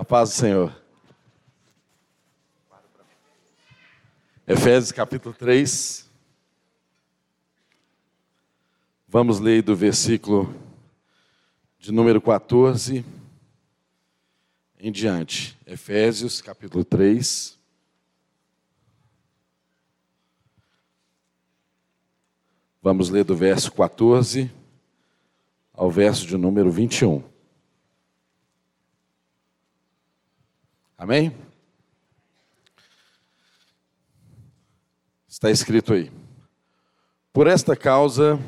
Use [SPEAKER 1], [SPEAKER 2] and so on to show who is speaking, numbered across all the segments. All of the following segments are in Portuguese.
[SPEAKER 1] A paz do Senhor. Efésios capítulo 3. Vamos ler do versículo de número 14 em diante. Efésios capítulo 3. Vamos ler do verso 14 ao verso de número 21. Amém? Está escrito aí. Por esta causa,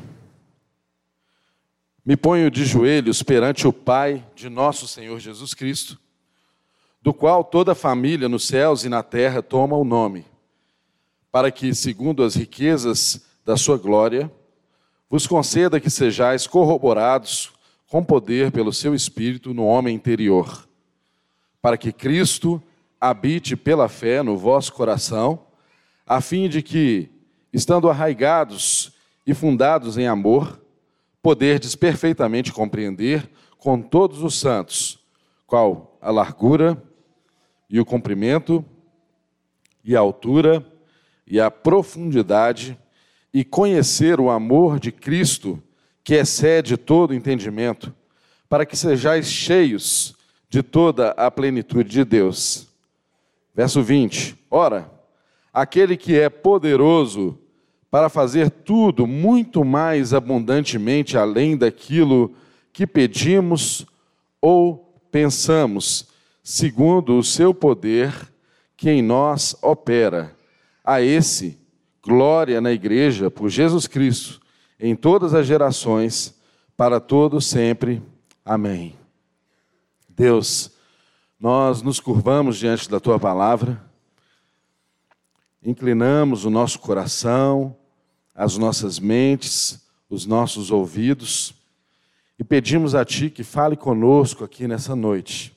[SPEAKER 1] me ponho de joelhos perante o Pai de nosso Senhor Jesus Cristo, do qual toda a família nos céus e na terra toma o nome, para que, segundo as riquezas da sua glória, vos conceda que sejais corroborados com poder pelo seu Espírito no homem interior para que Cristo habite pela fé no vosso coração, a fim de que, estando arraigados e fundados em amor, poderdes perfeitamente compreender com todos os santos qual a largura e o comprimento e a altura e a profundidade e conhecer o amor de Cristo que excede todo entendimento, para que sejais cheios de toda a plenitude de Deus. Verso 20: Ora, aquele que é poderoso para fazer tudo muito mais abundantemente além daquilo que pedimos ou pensamos, segundo o seu poder que em nós opera. A esse, glória na igreja por Jesus Cristo, em todas as gerações, para todos sempre. Amém. Deus, nós nos curvamos diante da tua palavra, inclinamos o nosso coração, as nossas mentes, os nossos ouvidos e pedimos a ti que fale conosco aqui nessa noite.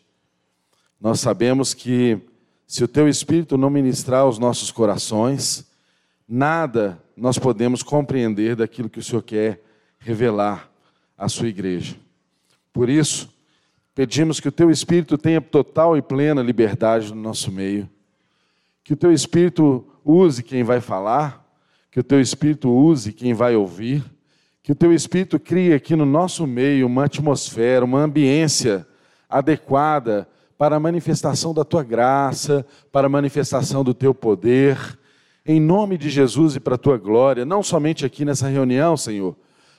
[SPEAKER 1] Nós sabemos que se o teu espírito não ministrar aos nossos corações, nada nós podemos compreender daquilo que o Senhor quer revelar à sua igreja. Por isso, Pedimos que o teu Espírito tenha total e plena liberdade no nosso meio. Que o teu Espírito use quem vai falar, que o teu Espírito use quem vai ouvir, que o teu Espírito crie aqui no nosso meio uma atmosfera, uma ambiência adequada para a manifestação da tua graça, para a manifestação do teu poder, em nome de Jesus e para a tua glória, não somente aqui nessa reunião, Senhor,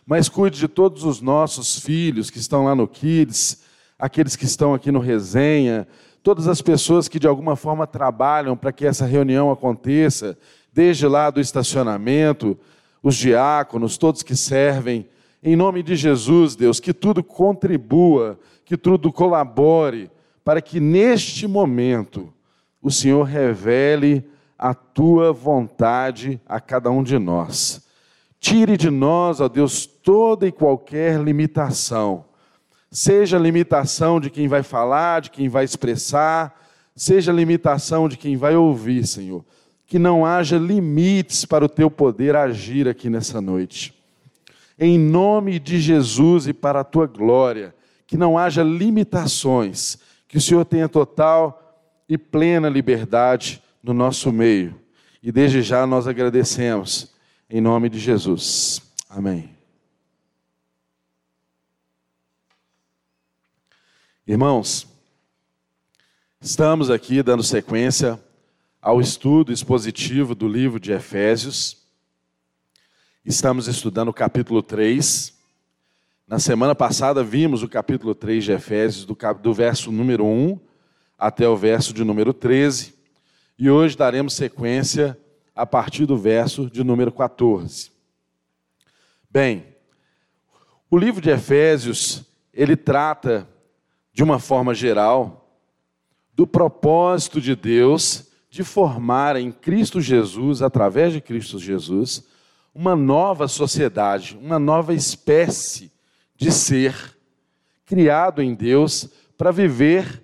[SPEAKER 1] mas cuide de todos os nossos filhos que estão lá no Kids, aqueles que estão aqui no resenha, todas as pessoas que de alguma forma trabalham para que essa reunião aconteça, desde lá do estacionamento, os diáconos, todos que servem, em nome de Jesus, Deus, que tudo contribua, que tudo colabore, para que neste momento o Senhor revele a tua vontade a cada um de nós. Tire de nós, ó Deus, toda e qualquer limitação seja limitação de quem vai falar, de quem vai expressar, seja limitação de quem vai ouvir, Senhor. Que não haja limites para o teu poder agir aqui nessa noite. Em nome de Jesus e para a tua glória, que não haja limitações, que o Senhor tenha total e plena liberdade no nosso meio. E desde já nós agradecemos, em nome de Jesus. Amém. Irmãos, estamos aqui dando sequência ao estudo expositivo do livro de Efésios. Estamos estudando o capítulo 3. Na semana passada vimos o capítulo 3 de Efésios, do, do verso número 1 até o verso de número 13. E hoje daremos sequência a partir do verso de número 14. Bem, o livro de Efésios, ele trata de uma forma geral, do propósito de Deus de formar em Cristo Jesus, através de Cristo Jesus, uma nova sociedade, uma nova espécie de ser criado em Deus para viver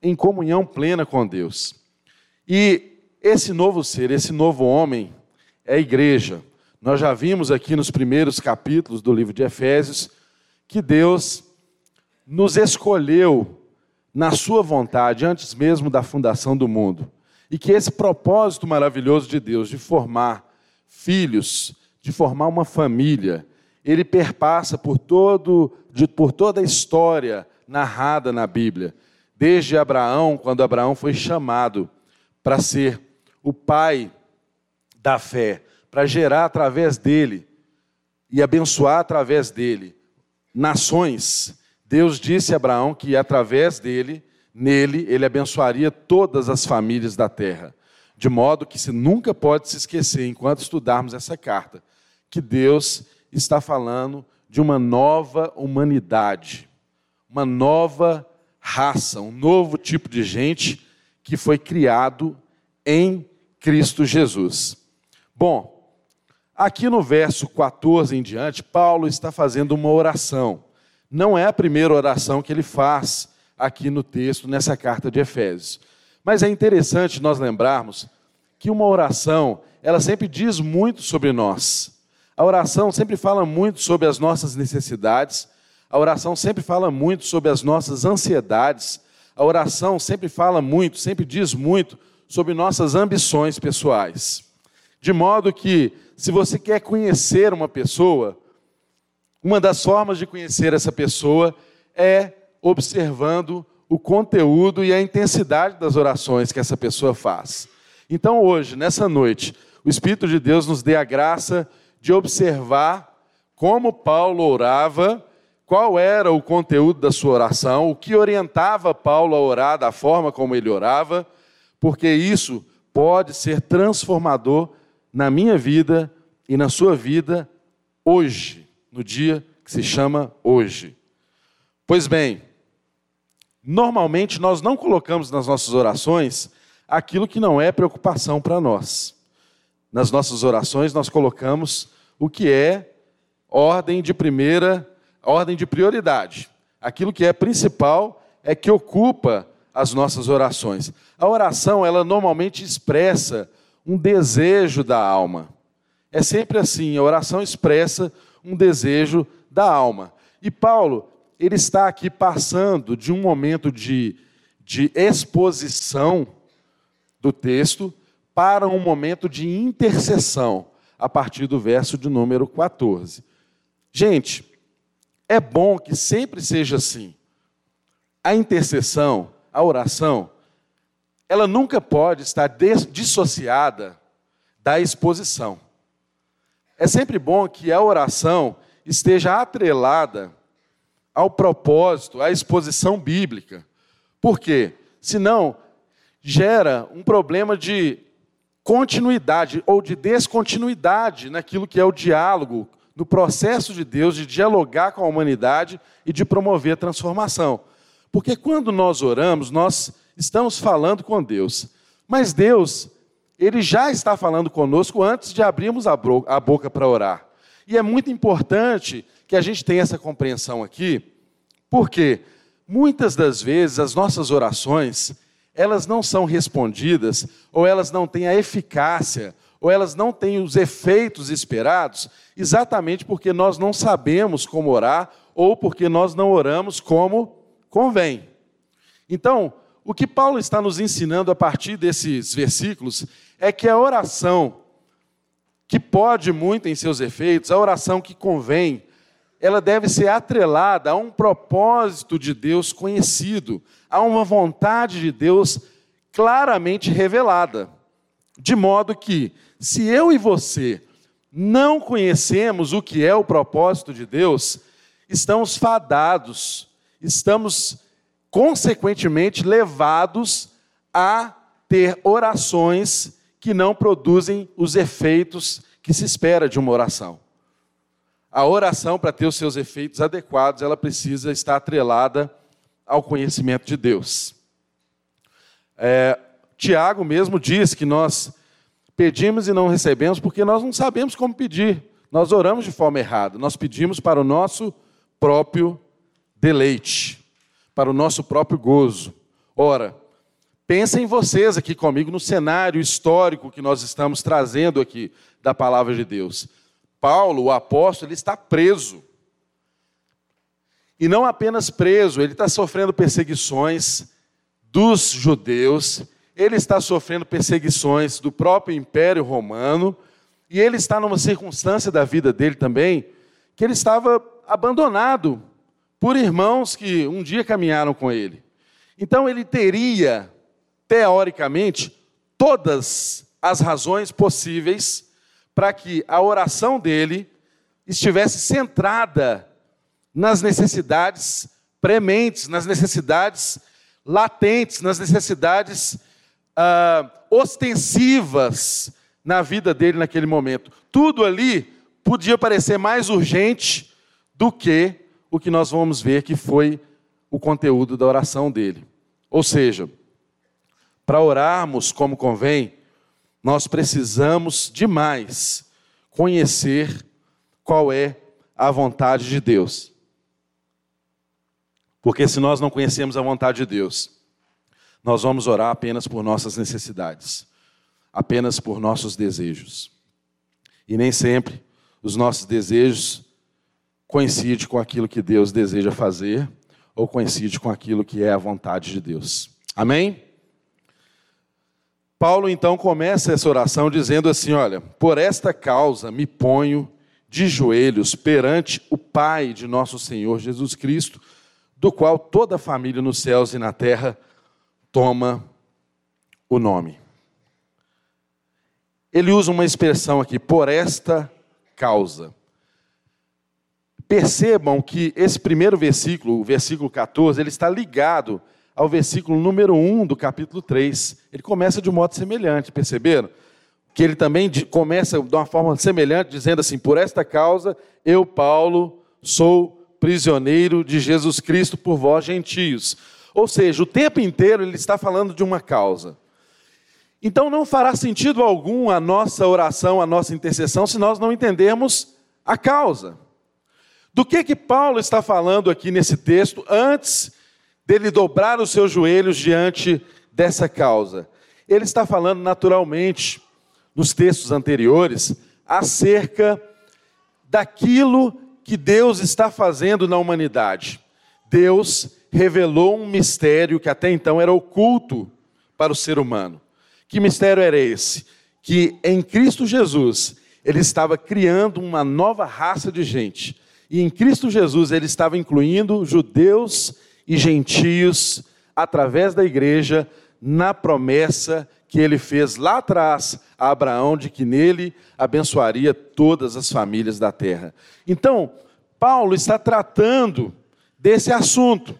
[SPEAKER 1] em comunhão plena com Deus. E esse novo ser, esse novo homem, é a igreja. Nós já vimos aqui nos primeiros capítulos do livro de Efésios que Deus nos escolheu na sua vontade antes mesmo da fundação do mundo. E que esse propósito maravilhoso de Deus de formar filhos, de formar uma família, ele perpassa por, todo, de, por toda a história narrada na Bíblia. Desde Abraão, quando Abraão foi chamado para ser o pai da fé, para gerar através dele e abençoar através dele nações. Deus disse a Abraão que através dele, nele, ele abençoaria todas as famílias da terra. De modo que se nunca pode se esquecer, enquanto estudarmos essa carta, que Deus está falando de uma nova humanidade, uma nova raça, um novo tipo de gente que foi criado em Cristo Jesus. Bom, aqui no verso 14 em diante, Paulo está fazendo uma oração. Não é a primeira oração que ele faz aqui no texto, nessa carta de Efésios. Mas é interessante nós lembrarmos que uma oração, ela sempre diz muito sobre nós. A oração sempre fala muito sobre as nossas necessidades, a oração sempre fala muito sobre as nossas ansiedades, a oração sempre fala muito, sempre diz muito sobre nossas ambições pessoais. De modo que, se você quer conhecer uma pessoa, uma das formas de conhecer essa pessoa é observando o conteúdo e a intensidade das orações que essa pessoa faz. Então, hoje, nessa noite, o Espírito de Deus nos dê a graça de observar como Paulo orava, qual era o conteúdo da sua oração, o que orientava Paulo a orar da forma como ele orava, porque isso pode ser transformador na minha vida e na sua vida hoje, no dia que se chama hoje. Pois bem, normalmente nós não colocamos nas nossas orações aquilo que não é preocupação para nós. Nas nossas orações nós colocamos o que é ordem de primeira, ordem de prioridade. Aquilo que é principal é que ocupa as nossas orações. A oração, ela normalmente expressa um desejo da alma. É sempre assim, a oração expressa um desejo da alma. E Paulo, ele está aqui passando de um momento de, de exposição do texto para um momento de intercessão, a partir do verso de número 14. Gente, é bom que sempre seja assim. A intercessão, a oração, ela nunca pode estar dissociada da exposição. É sempre bom que a oração esteja atrelada ao propósito, à exposição bíblica. Por quê? Senão, gera um problema de continuidade ou de descontinuidade naquilo que é o diálogo, no processo de Deus de dialogar com a humanidade e de promover a transformação. Porque quando nós oramos, nós estamos falando com Deus. Mas Deus, Ele já está falando conosco antes de abrirmos a boca para orar. E é muito importante que a gente tenha essa compreensão aqui, porque muitas das vezes as nossas orações, elas não são respondidas, ou elas não têm a eficácia, ou elas não têm os efeitos esperados, exatamente porque nós não sabemos como orar, ou porque nós não oramos como convém. Então, o que Paulo está nos ensinando a partir desses versículos é que a oração que pode muito em seus efeitos, a oração que convém, ela deve ser atrelada a um propósito de Deus conhecido, a uma vontade de Deus claramente revelada. De modo que, se eu e você não conhecemos o que é o propósito de Deus, estamos fadados, estamos consequentemente levados a ter orações que não produzem os efeitos que se espera de uma oração. A oração, para ter os seus efeitos adequados, ela precisa estar atrelada ao conhecimento de Deus. É, Tiago mesmo diz que nós pedimos e não recebemos porque nós não sabemos como pedir. Nós oramos de forma errada. Nós pedimos para o nosso próprio deleite para o nosso próprio gozo. Ora, pensem vocês aqui comigo no cenário histórico que nós estamos trazendo aqui da palavra de Deus. Paulo, o apóstolo, ele está preso. E não apenas preso, ele está sofrendo perseguições dos judeus, ele está sofrendo perseguições do próprio Império Romano, e ele está numa circunstância da vida dele também, que ele estava abandonado por irmãos que um dia caminharam com ele. Então ele teria, teoricamente, todas as razões possíveis para que a oração dele estivesse centrada nas necessidades prementes, nas necessidades latentes, nas necessidades ah, ostensivas na vida dele naquele momento. Tudo ali podia parecer mais urgente do que o que nós vamos ver que foi o conteúdo da oração dele. Ou seja, para orarmos como convém, nós precisamos demais conhecer qual é a vontade de Deus. Porque se nós não conhecemos a vontade de Deus, nós vamos orar apenas por nossas necessidades, apenas por nossos desejos. E nem sempre os nossos desejos coincidem com aquilo que Deus deseja fazer ou coincidem com aquilo que é a vontade de Deus. Amém? Paulo então começa essa oração dizendo assim: Olha, por esta causa me ponho de joelhos perante o Pai de nosso Senhor Jesus Cristo, do qual toda a família nos céus e na terra toma o nome. Ele usa uma expressão aqui, por esta causa. Percebam que esse primeiro versículo, o versículo 14, ele está ligado ao versículo número 1 do capítulo 3. Ele começa de um modo semelhante, perceberam? Que ele também começa de uma forma semelhante, dizendo assim: Por esta causa, eu, Paulo, sou prisioneiro de Jesus Cristo por vós, gentios. Ou seja, o tempo inteiro ele está falando de uma causa. Então não fará sentido algum a nossa oração, a nossa intercessão, se nós não entendermos a causa. Do que que Paulo está falando aqui nesse texto antes dele dobrar os seus joelhos diante dessa causa. Ele está falando naturalmente, nos textos anteriores, acerca daquilo que Deus está fazendo na humanidade. Deus revelou um mistério que até então era oculto para o ser humano. Que mistério era esse? Que em Cristo Jesus ele estava criando uma nova raça de gente. E em Cristo Jesus ele estava incluindo judeus e gentios através da igreja na promessa que ele fez lá atrás a Abraão de que nele abençoaria todas as famílias da terra. Então, Paulo está tratando desse assunto.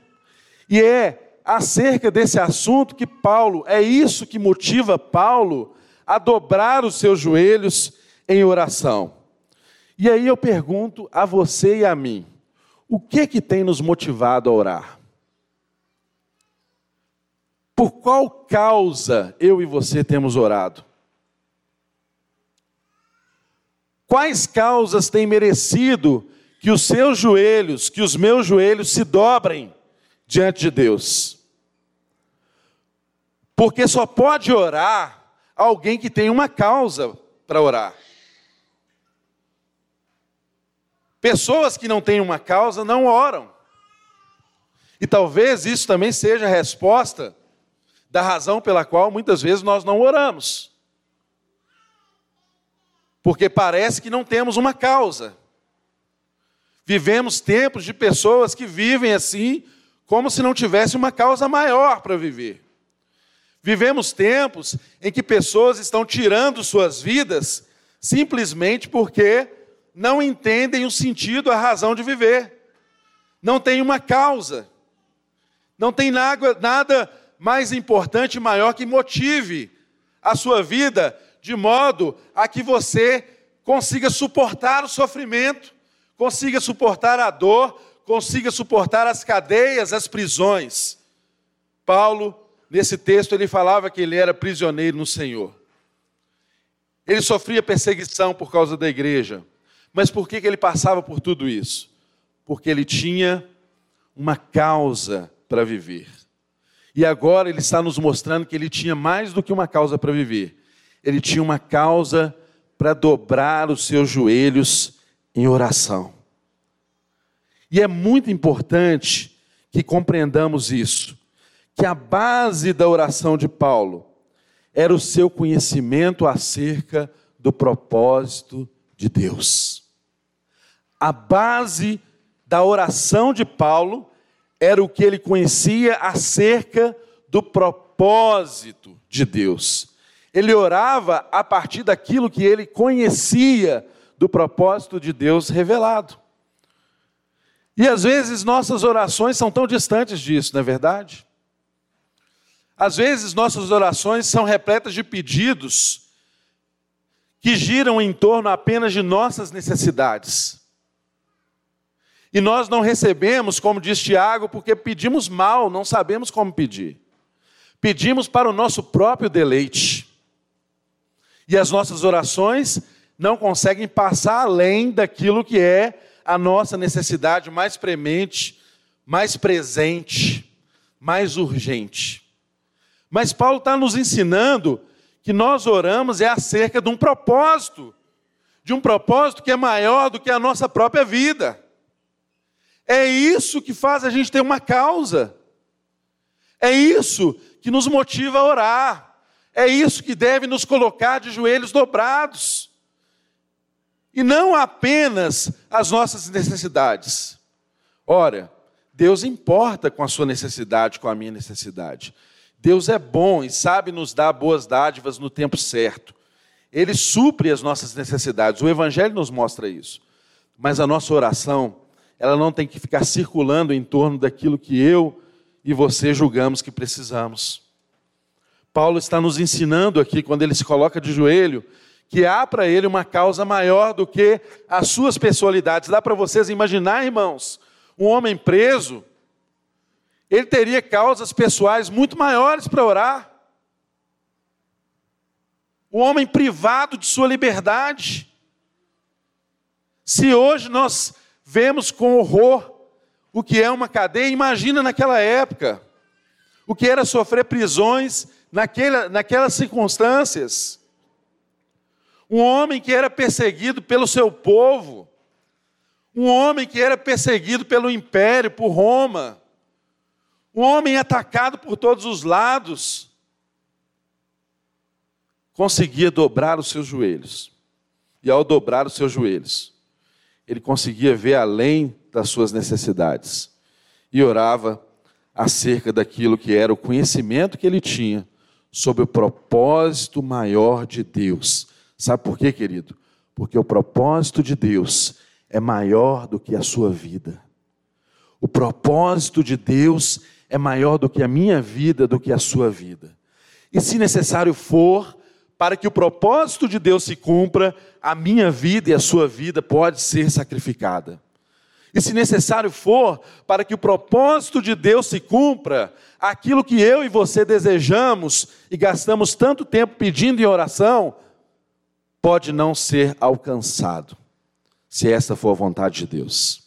[SPEAKER 1] E é acerca desse assunto que Paulo, é isso que motiva Paulo a dobrar os seus joelhos em oração. E aí eu pergunto a você e a mim, o que que tem nos motivado a orar? Por qual causa eu e você temos orado? Quais causas têm merecido que os seus joelhos, que os meus joelhos se dobrem diante de Deus? Porque só pode orar alguém que tem uma causa para orar. Pessoas que não têm uma causa não oram. E talvez isso também seja a resposta da razão pela qual muitas vezes nós não oramos. Porque parece que não temos uma causa. Vivemos tempos de pessoas que vivem assim, como se não tivesse uma causa maior para viver. Vivemos tempos em que pessoas estão tirando suas vidas simplesmente porque não entendem o sentido, a razão de viver. Não tem uma causa. Não tem nada, nada mais importante e maior que motive a sua vida de modo a que você consiga suportar o sofrimento, consiga suportar a dor, consiga suportar as cadeias, as prisões. Paulo, nesse texto, ele falava que ele era prisioneiro no Senhor. Ele sofria perseguição por causa da igreja. Mas por que, que ele passava por tudo isso? Porque ele tinha uma causa para viver. E agora ele está nos mostrando que ele tinha mais do que uma causa para viver. Ele tinha uma causa para dobrar os seus joelhos em oração. E é muito importante que compreendamos isso, que a base da oração de Paulo era o seu conhecimento acerca do propósito de Deus. A base da oração de Paulo era o que ele conhecia acerca do propósito de Deus. Ele orava a partir daquilo que ele conhecia do propósito de Deus revelado. E às vezes nossas orações são tão distantes disso, não é verdade? Às vezes nossas orações são repletas de pedidos que giram em torno apenas de nossas necessidades. E nós não recebemos, como diz Tiago, porque pedimos mal, não sabemos como pedir. Pedimos para o nosso próprio deleite. E as nossas orações não conseguem passar além daquilo que é a nossa necessidade mais premente, mais presente, mais urgente. Mas Paulo está nos ensinando que nós oramos é acerca de um propósito, de um propósito que é maior do que a nossa própria vida. É isso que faz a gente ter uma causa. É isso que nos motiva a orar. É isso que deve nos colocar de joelhos dobrados. E não apenas as nossas necessidades. Ora, Deus importa com a sua necessidade, com a minha necessidade. Deus é bom e sabe nos dar boas dádivas no tempo certo. Ele supre as nossas necessidades. O Evangelho nos mostra isso. Mas a nossa oração, ela não tem que ficar circulando em torno daquilo que eu e você julgamos que precisamos. Paulo está nos ensinando aqui, quando ele se coloca de joelho, que há para ele uma causa maior do que as suas pessoalidades. Dá para vocês imaginar, irmãos, um homem preso, ele teria causas pessoais muito maiores para orar. O homem privado de sua liberdade. Se hoje nós vemos com horror o que é uma cadeia, imagina naquela época o que era sofrer prisões naquela, naquelas circunstâncias. Um homem que era perseguido pelo seu povo, um homem que era perseguido pelo império, por Roma, um homem atacado por todos os lados, conseguia dobrar os seus joelhos. E ao dobrar os seus joelhos, ele conseguia ver além das suas necessidades e orava acerca daquilo que era o conhecimento que ele tinha sobre o propósito maior de Deus. Sabe por quê, querido? Porque o propósito de Deus é maior do que a sua vida. O propósito de Deus é maior do que a minha vida, do que a sua vida. E se necessário for, para que o propósito de Deus se cumpra, a minha vida e a sua vida pode ser sacrificada. E se necessário for, para que o propósito de Deus se cumpra, aquilo que eu e você desejamos e gastamos tanto tempo pedindo em oração, pode não ser alcançado, se essa for a vontade de Deus.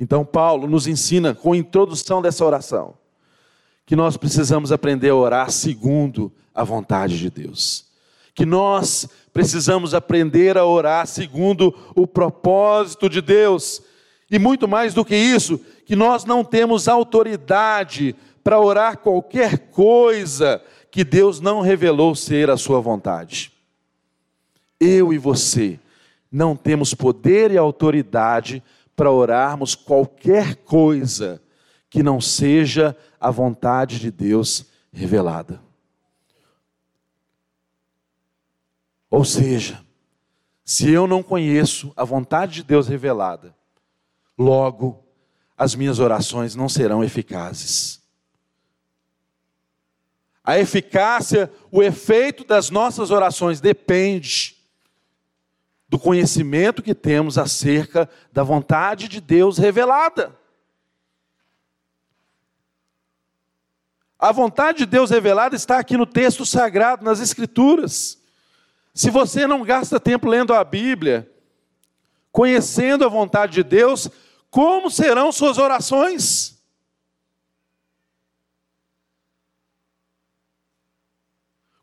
[SPEAKER 1] Então, Paulo nos ensina, com a introdução dessa oração, que nós precisamos aprender a orar segundo a vontade de Deus. Que nós precisamos aprender a orar segundo o propósito de Deus. E muito mais do que isso, que nós não temos autoridade para orar qualquer coisa que Deus não revelou ser a sua vontade. Eu e você não temos poder e autoridade para orarmos qualquer coisa que não seja a vontade de Deus revelada. Ou seja, se eu não conheço a vontade de Deus revelada, logo as minhas orações não serão eficazes. A eficácia, o efeito das nossas orações depende do conhecimento que temos acerca da vontade de Deus revelada. A vontade de Deus revelada está aqui no texto sagrado, nas Escrituras. Se você não gasta tempo lendo a Bíblia, conhecendo a vontade de Deus, como serão suas orações?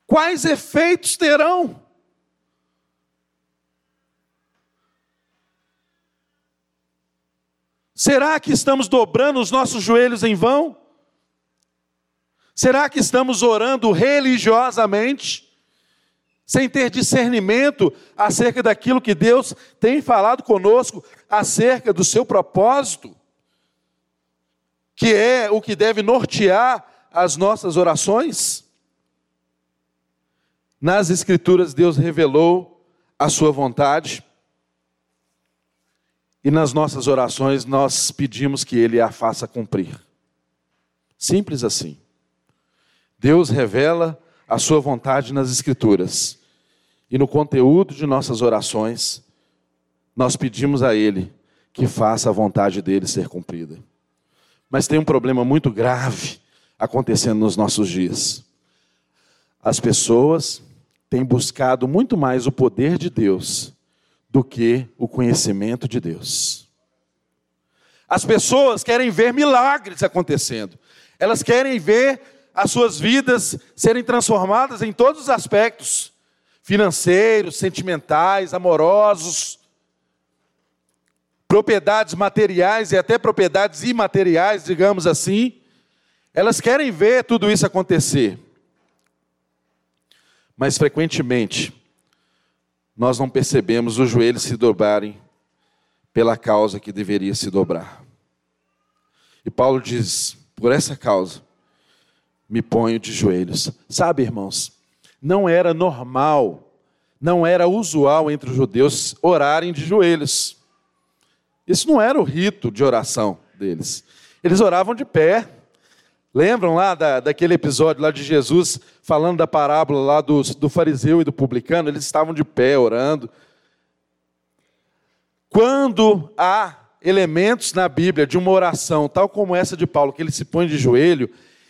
[SPEAKER 1] Quais efeitos terão? Será que estamos dobrando os nossos joelhos em vão? Será que estamos orando religiosamente, sem ter discernimento acerca daquilo que Deus tem falado conosco, acerca do seu propósito, que é o que deve nortear as nossas orações? Nas Escrituras, Deus revelou a sua vontade, e nas nossas orações nós pedimos que Ele a faça cumprir. Simples assim. Deus revela a sua vontade nas Escrituras. E no conteúdo de nossas orações, nós pedimos a Ele que faça a vontade dele ser cumprida. Mas tem um problema muito grave acontecendo nos nossos dias. As pessoas têm buscado muito mais o poder de Deus do que o conhecimento de Deus. As pessoas querem ver milagres acontecendo, elas querem ver as suas vidas serem transformadas em todos os aspectos financeiros, sentimentais, amorosos, propriedades materiais e até propriedades imateriais, digamos assim. Elas querem ver tudo isso acontecer. Mas frequentemente, nós não percebemos os joelhos se dobrarem pela causa que deveria se dobrar. E Paulo diz: por essa causa, me ponho de joelhos. Sabe, irmãos, não era normal, não era usual entre os judeus orarem de joelhos. Isso não era o rito de oração deles. Eles oravam de pé. Lembram lá da, daquele episódio lá de Jesus falando da parábola lá do, do fariseu e do publicano? Eles estavam de pé orando. Quando há elementos na Bíblia de uma oração, tal como essa de Paulo, que ele se põe de joelho,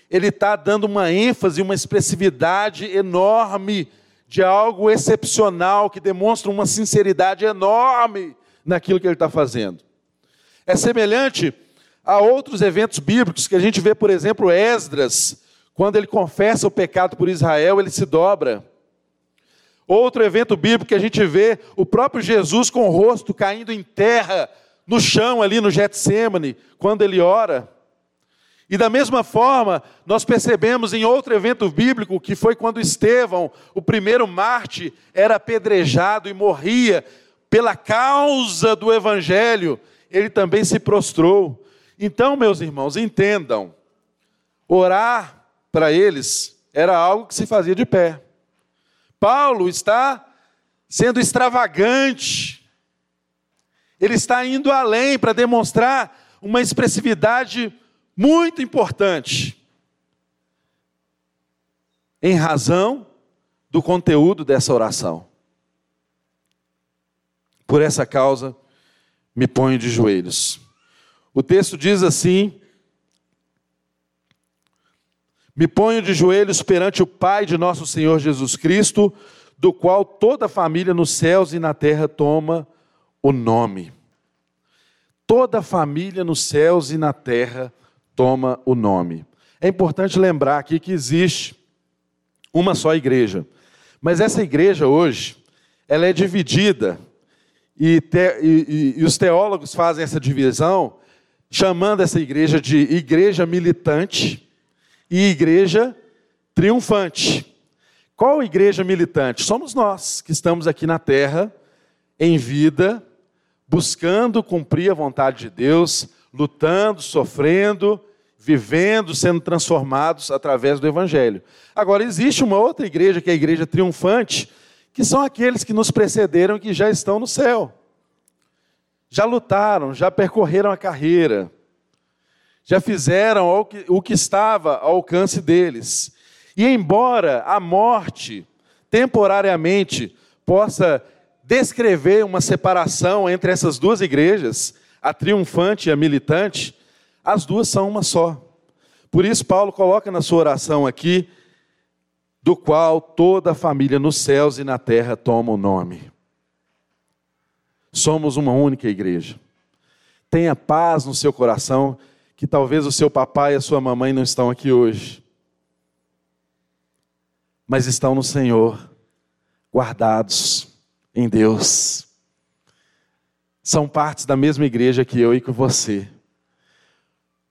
[SPEAKER 1] ele está dando uma ênfase, uma expressividade enorme de algo excepcional, que demonstra uma sinceridade enorme naquilo que ele está fazendo. É semelhante a outros eventos bíblicos que a gente vê, por exemplo, Esdras, quando ele confessa o pecado por Israel, ele se dobra. Outro evento bíblico que a gente vê o próprio Jesus com o rosto caindo em terra, no chão ali no Getsemane, quando ele ora. E da mesma forma, nós percebemos em outro evento bíblico, que foi quando Estevão, o primeiro Marte, era apedrejado e morria pela causa do evangelho, ele também se prostrou. Então, meus irmãos, entendam: orar para eles era algo que se fazia de pé. Paulo está sendo extravagante, ele está indo além para demonstrar uma expressividade muito importante, em razão do conteúdo dessa oração. Por essa causa, me ponho de joelhos. O texto diz assim: Me ponho de joelhos perante o Pai de nosso Senhor Jesus Cristo, do qual toda a família nos céus e na terra toma o nome. Toda a família nos céus e na terra toma o nome. É importante lembrar aqui que existe uma só igreja, mas essa igreja hoje, ela é dividida, e, te, e, e, e os teólogos fazem essa divisão chamando essa igreja de igreja militante e igreja triunfante. Qual igreja militante? Somos nós que estamos aqui na terra, em vida, buscando cumprir a vontade de Deus, lutando, sofrendo, vivendo, sendo transformados através do Evangelho. Agora, existe uma outra igreja, que é a igreja triunfante, que são aqueles que nos precederam e que já estão no céu já lutaram, já percorreram a carreira, já fizeram o que, estava ao alcance deles. E embora a morte, temporariamente, possa descrever uma separação entre essas duas igrejas, a triunfante e a militante, as duas são uma só. Por isso, Paulo coloca na sua oração aqui, do qual toda a família nos céus e na terra toma o nome. Somos uma única igreja. Tenha paz no seu coração, que talvez o seu papai e a sua mamãe não estão aqui hoje, mas estão no Senhor, guardados em Deus. São partes da mesma igreja que eu e que você.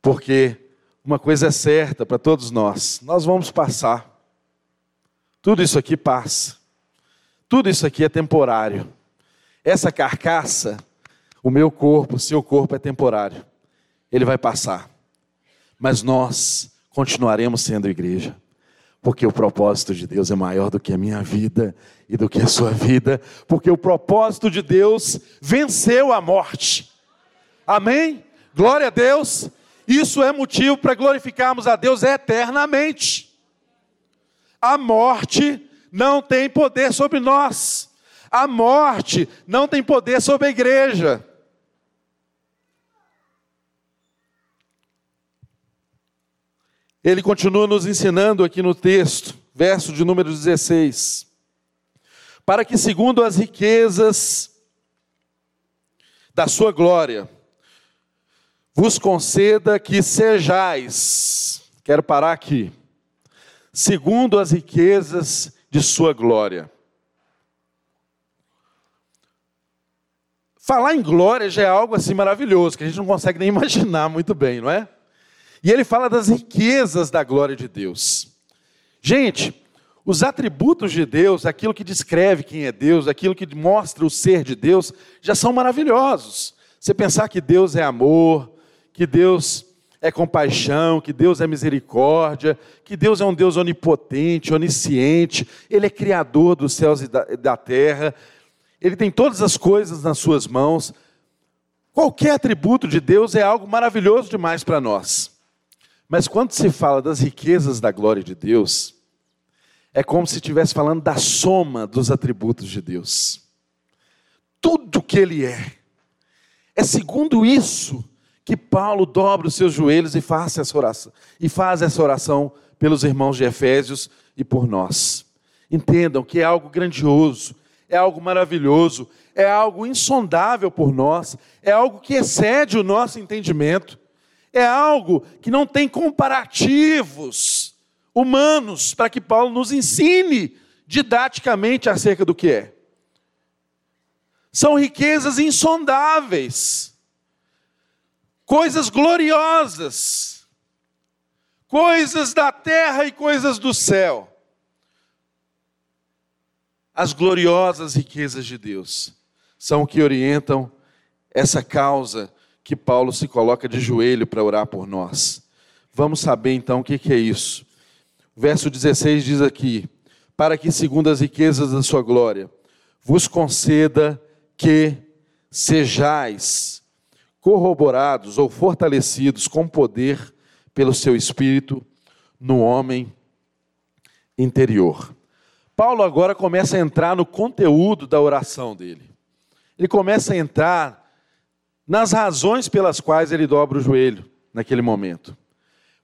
[SPEAKER 1] Porque uma coisa é certa para todos nós: nós vamos passar. Tudo isso aqui passa. Tudo isso aqui é temporário. Essa carcaça, o meu corpo, o seu corpo é temporário. Ele vai passar. Mas nós continuaremos sendo igreja. Porque o propósito de Deus é maior do que a minha vida e do que a sua vida, porque o propósito de Deus venceu a morte. Amém? Glória a Deus. Isso é motivo para glorificarmos a Deus eternamente. A morte não tem poder sobre nós. A morte não tem poder sobre a igreja. Ele continua nos ensinando aqui no texto, verso de número 16. Para que, segundo as riquezas da sua glória, vos conceda que sejais, quero parar aqui, segundo as riquezas de sua glória. Falar em glória já é algo assim maravilhoso, que a gente não consegue nem imaginar muito bem, não é? E ele fala das riquezas da glória de Deus. Gente, os atributos de Deus, aquilo que descreve quem é Deus, aquilo que mostra o ser de Deus, já são maravilhosos. Você pensar que Deus é amor, que Deus é compaixão, que Deus é misericórdia, que Deus é um Deus onipotente, onisciente, Ele é criador dos céus e da, da terra, Ele tem todas as coisas nas Suas mãos. Qualquer atributo de Deus é algo maravilhoso demais para nós. Mas quando se fala das riquezas da glória de Deus, é como se estivesse falando da soma dos atributos de Deus. Tudo que Ele é. É segundo isso que Paulo dobra os seus joelhos e faz essa oração, e faz essa oração pelos irmãos de Efésios e por nós. Entendam que é algo grandioso, é algo maravilhoso, é algo insondável por nós, é algo que excede o nosso entendimento, é algo que não tem comparativos humanos para que Paulo nos ensine didaticamente acerca do que é. São riquezas insondáveis coisas gloriosas, coisas da terra e coisas do céu. As gloriosas riquezas de Deus são o que orientam essa causa que Paulo se coloca de joelho para orar por nós. Vamos saber então o que é isso. verso 16 diz aqui: Para que, segundo as riquezas da sua glória, vos conceda que sejais corroborados ou fortalecidos com poder pelo seu espírito no homem interior. Paulo agora começa a entrar no conteúdo da oração dele. Ele começa a entrar nas razões pelas quais ele dobra o joelho naquele momento.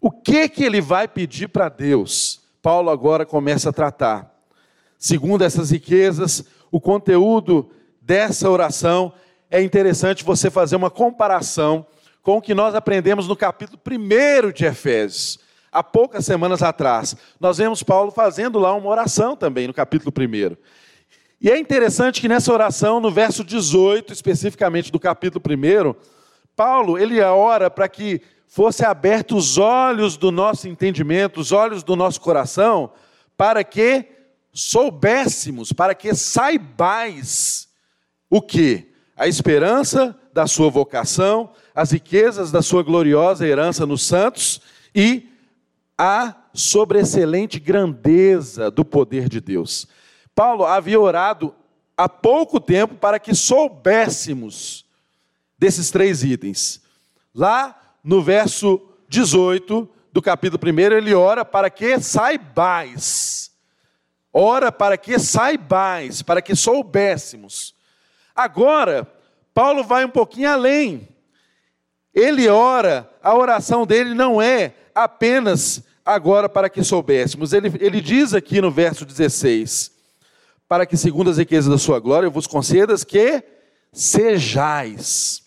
[SPEAKER 1] O que que ele vai pedir para Deus? Paulo agora começa a tratar. Segundo essas riquezas, o conteúdo dessa oração é interessante você fazer uma comparação com o que nós aprendemos no capítulo 1 de Efésios. Há poucas semanas atrás, nós vemos Paulo fazendo lá uma oração também, no capítulo 1. E é interessante que nessa oração, no verso 18, especificamente do capítulo 1, Paulo, ele ora para que fosse abertos os olhos do nosso entendimento, os olhos do nosso coração, para que soubéssemos, para que saibais o que? a esperança da sua vocação, as riquezas da sua gloriosa herança nos santos e a sobreexcelente grandeza do poder de Deus. Paulo havia orado há pouco tempo para que soubéssemos desses três itens. Lá no verso 18 do capítulo 1, ele ora para que saibais. Ora para que saibais, para que soubéssemos. Agora, Paulo vai um pouquinho além. Ele ora, a oração dele não é apenas agora para que soubéssemos. Ele, ele diz aqui no verso 16: Para que, segundo as riquezas da sua glória, eu vos concedas que sejais.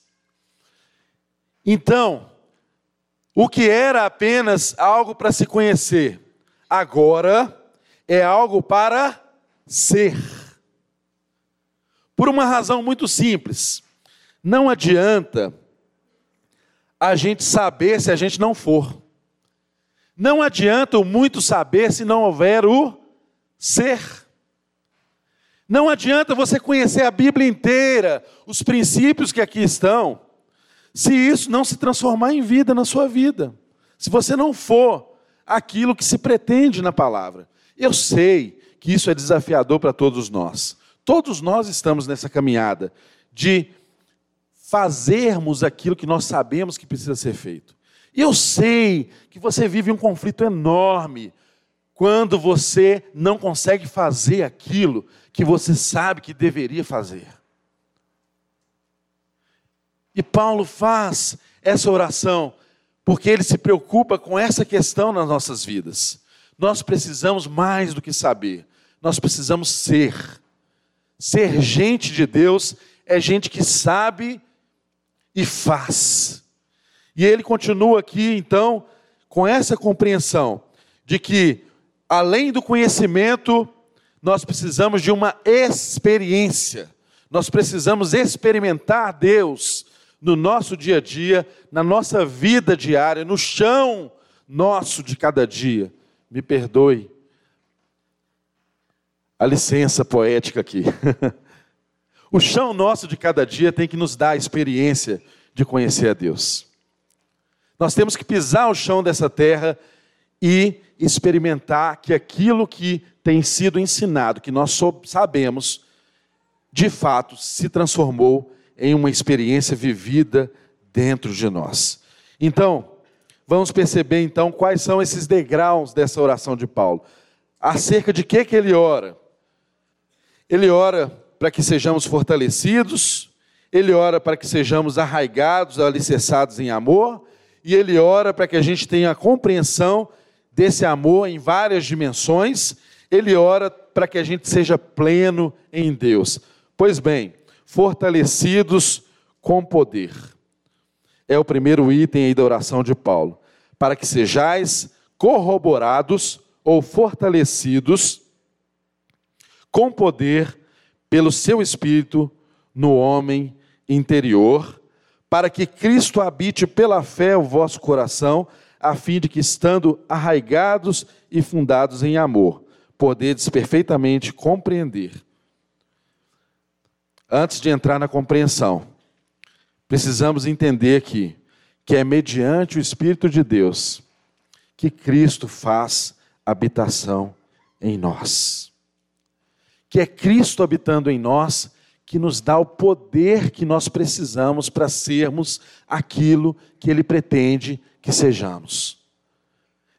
[SPEAKER 1] Então, o que era apenas algo para se conhecer, agora é algo para ser. Por uma razão muito simples. Não adianta a gente saber se a gente não for. Não adianta o muito saber se não houver o ser. Não adianta você conhecer a Bíblia inteira, os princípios que aqui estão, se isso não se transformar em vida na sua vida. Se você não for aquilo que se pretende na palavra. Eu sei que isso é desafiador para todos nós. Todos nós estamos nessa caminhada de fazermos aquilo que nós sabemos que precisa ser feito. Eu sei que você vive um conflito enorme quando você não consegue fazer aquilo que você sabe que deveria fazer. E Paulo faz essa oração porque ele se preocupa com essa questão nas nossas vidas. Nós precisamos mais do que saber, nós precisamos ser. Ser gente de Deus é gente que sabe e faz. E ele continua aqui, então, com essa compreensão de que, além do conhecimento, nós precisamos de uma experiência. Nós precisamos experimentar Deus no nosso dia a dia, na nossa vida diária, no chão nosso de cada dia. Me perdoe a licença poética aqui. o chão nosso de cada dia tem que nos dar a experiência de conhecer a Deus. Nós temos que pisar o chão dessa terra e experimentar que aquilo que tem sido ensinado, que nós sabemos, de fato se transformou em uma experiência vivida dentro de nós. Então, vamos perceber então quais são esses degraus dessa oração de Paulo. Acerca de que que ele ora? Ele ora para que sejamos fortalecidos, ele ora para que sejamos arraigados, alicerçados em amor, e ele ora para que a gente tenha a compreensão desse amor em várias dimensões, ele ora para que a gente seja pleno em Deus. Pois bem, fortalecidos com poder. É o primeiro item aí da oração de Paulo. Para que sejais corroborados ou fortalecidos com poder pelo seu espírito no homem interior, para que Cristo habite pela fé o vosso coração, a fim de que, estando arraigados e fundados em amor, podedes perfeitamente compreender antes de entrar na compreensão, precisamos entender aqui que é mediante o Espírito de Deus que Cristo faz habitação em nós. Que é Cristo habitando em nós que nos dá o poder que nós precisamos para sermos aquilo que Ele pretende que sejamos.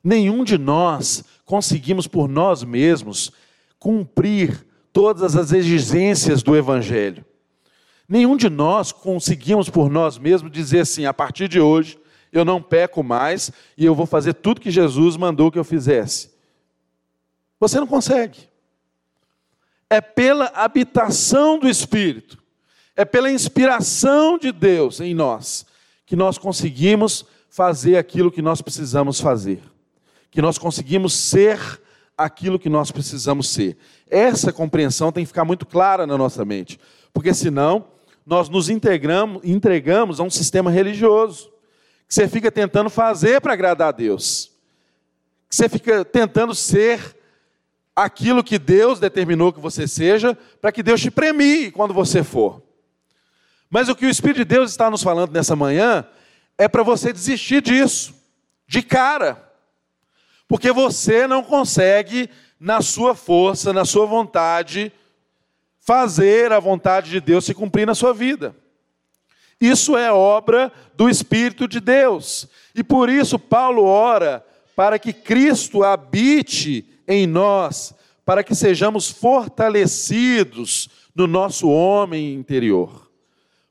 [SPEAKER 1] Nenhum de nós conseguimos por nós mesmos cumprir todas as exigências do Evangelho. Nenhum de nós conseguimos por nós mesmos dizer assim: a partir de hoje eu não peco mais e eu vou fazer tudo que Jesus mandou que eu fizesse. Você não consegue. É pela habitação do Espírito, é pela inspiração de Deus em nós que nós conseguimos fazer aquilo que nós precisamos fazer, que nós conseguimos ser aquilo que nós precisamos ser. Essa compreensão tem que ficar muito clara na nossa mente, porque senão nós nos integramos, entregamos a um sistema religioso que você fica tentando fazer para agradar a Deus, que você fica tentando ser aquilo que Deus determinou que você seja, para que Deus te premie quando você for. Mas o que o Espírito de Deus está nos falando nessa manhã é para você desistir disso, de cara. Porque você não consegue, na sua força, na sua vontade, fazer a vontade de Deus se cumprir na sua vida. Isso é obra do Espírito de Deus. E por isso Paulo ora para que Cristo habite em nós, para que sejamos fortalecidos no nosso homem interior.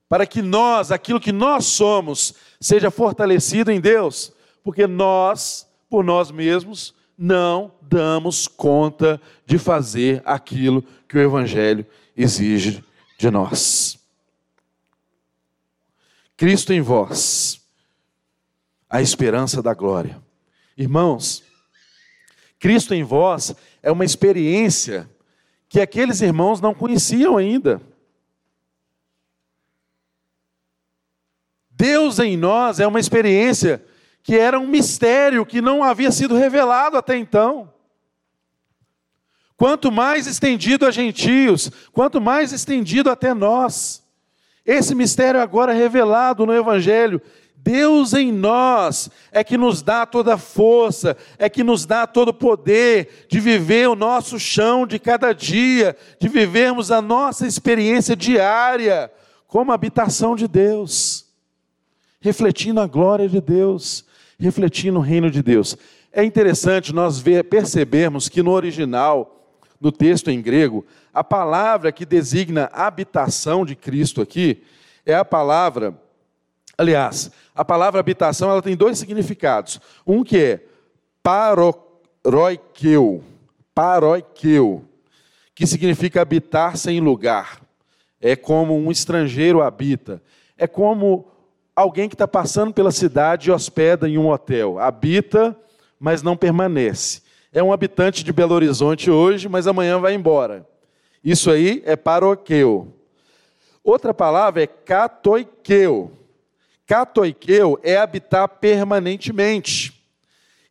[SPEAKER 1] Para que nós, aquilo que nós somos, seja fortalecido em Deus, porque nós por nós mesmos, não damos conta de fazer aquilo que o Evangelho exige de nós. Cristo em vós, a esperança da glória. Irmãos, Cristo em vós é uma experiência que aqueles irmãos não conheciam ainda. Deus em nós é uma experiência que era um mistério que não havia sido revelado até então. Quanto mais estendido a gentios, quanto mais estendido até nós. Esse mistério agora é revelado no Evangelho. Deus em nós é que nos dá toda a força, é que nos dá todo o poder de viver o nosso chão de cada dia, de vivermos a nossa experiência diária como habitação de Deus, refletindo a glória de Deus, refletindo o reino de Deus. É interessante nós ver, percebermos que no original, no texto em grego, a palavra que designa habitação de Cristo aqui é a palavra, aliás, a palavra habitação ela tem dois significados. Um que é paroikeu, paroikeu, que significa habitar sem lugar. É como um estrangeiro habita. É como alguém que está passando pela cidade e hospeda em um hotel. Habita, mas não permanece. É um habitante de Belo Horizonte hoje, mas amanhã vai embora. Isso aí é paroqueu. Outra palavra é catoikeu. Catoikeu é habitar permanentemente.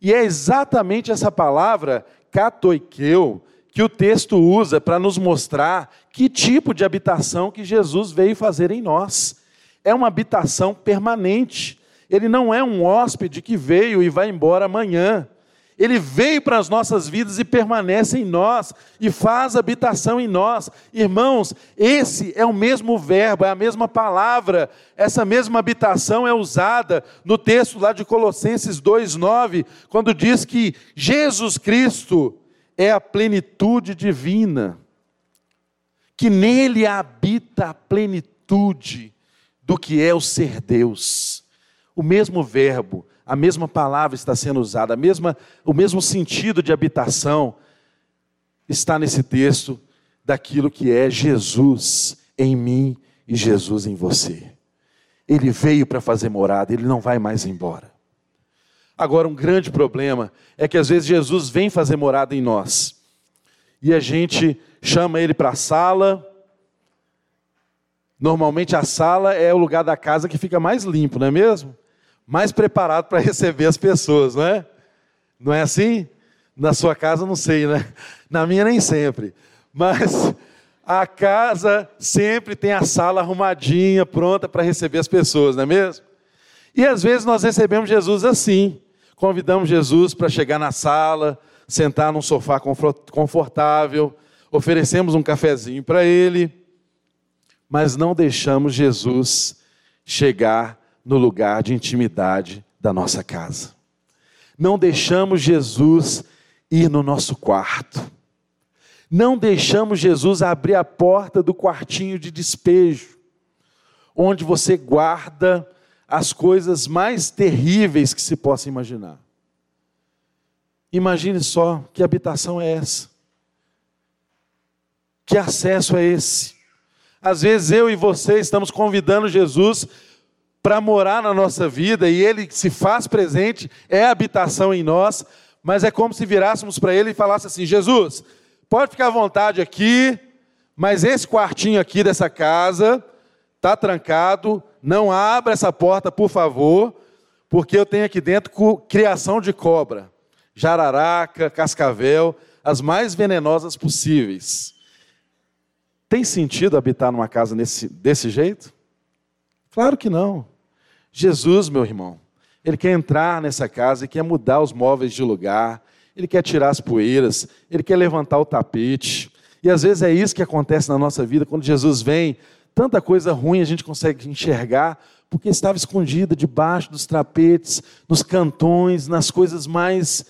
[SPEAKER 1] E é exatamente essa palavra, catoikeu, que o texto usa para nos mostrar que tipo de habitação que Jesus veio fazer em nós. É uma habitação permanente. Ele não é um hóspede que veio e vai embora amanhã. Ele veio para as nossas vidas e permanece em nós e faz habitação em nós. Irmãos, esse é o mesmo verbo, é a mesma palavra. Essa mesma habitação é usada no texto lá de Colossenses 2:9, quando diz que Jesus Cristo é a plenitude divina. Que nele habita a plenitude do que é o ser Deus. O mesmo verbo a mesma palavra está sendo usada, a mesma, o mesmo sentido de habitação está nesse texto daquilo que é Jesus em mim e Jesus em você. Ele veio para fazer morada, ele não vai mais embora. Agora, um grande problema é que às vezes Jesus vem fazer morada em nós e a gente chama ele para a sala. Normalmente a sala é o lugar da casa que fica mais limpo, não é mesmo? mais preparado para receber as pessoas, não é? Não é assim? Na sua casa, não sei, né? Na minha, nem sempre. Mas a casa sempre tem a sala arrumadinha, pronta para receber as pessoas, não é mesmo? E às vezes nós recebemos Jesus assim. Convidamos Jesus para chegar na sala, sentar num sofá confortável, oferecemos um cafezinho para ele, mas não deixamos Jesus chegar no lugar de intimidade da nossa casa. Não deixamos Jesus ir no nosso quarto. Não deixamos Jesus abrir a porta do quartinho de despejo, onde você guarda as coisas mais terríveis que se possa imaginar. Imagine só que habitação é essa. Que acesso é esse? Às vezes eu e você estamos convidando Jesus para morar na nossa vida e ele se faz presente, é habitação em nós, mas é como se virássemos para ele e falasse assim: Jesus, pode ficar à vontade aqui, mas esse quartinho aqui dessa casa está trancado, não abra essa porta, por favor, porque eu tenho aqui dentro criação de cobra, jararaca, cascavel, as mais venenosas possíveis. Tem sentido habitar numa casa nesse, desse jeito? Claro que não. Jesus, meu irmão, ele quer entrar nessa casa e quer mudar os móveis de lugar, ele quer tirar as poeiras, ele quer levantar o tapete. E às vezes é isso que acontece na nossa vida, quando Jesus vem, tanta coisa ruim a gente consegue enxergar, porque estava escondida debaixo dos tapetes, nos cantões, nas coisas mais.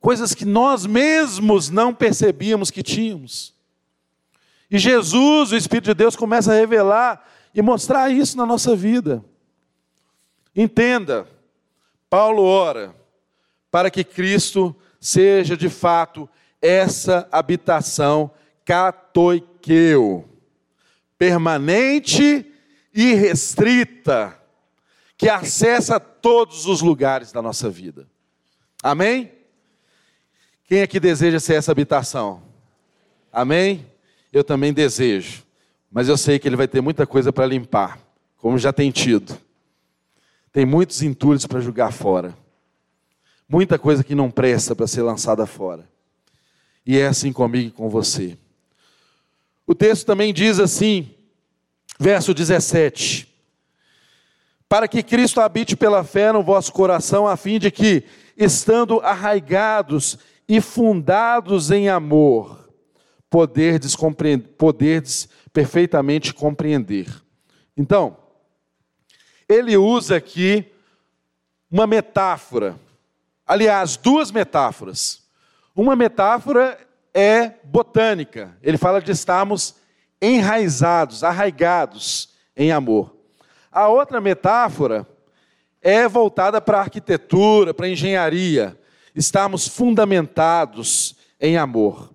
[SPEAKER 1] coisas que nós mesmos não percebíamos que tínhamos. E Jesus, o Espírito de Deus, começa a revelar e mostrar isso na nossa vida. Entenda, Paulo ora para que Cristo seja de fato essa habitação catoiqueu, permanente e restrita, que acessa todos os lugares da nossa vida. Amém? Quem aqui deseja ser essa habitação? Amém? Eu também desejo, mas eu sei que ele vai ter muita coisa para limpar, como já tem tido. tem muitos entulhos para jogar fora. Muita coisa que não presta para ser lançada fora. E é assim comigo e com você. O texto também diz assim, verso 17: Para que Cristo habite pela fé no vosso coração, a fim de que, estando arraigados e fundados em amor, poderdes, poderdes perfeitamente compreender. Então, ele usa aqui uma metáfora, aliás, duas metáforas. Uma metáfora é botânica, ele fala de estarmos enraizados, arraigados em amor. A outra metáfora é voltada para a arquitetura, para a engenharia, estarmos fundamentados em amor.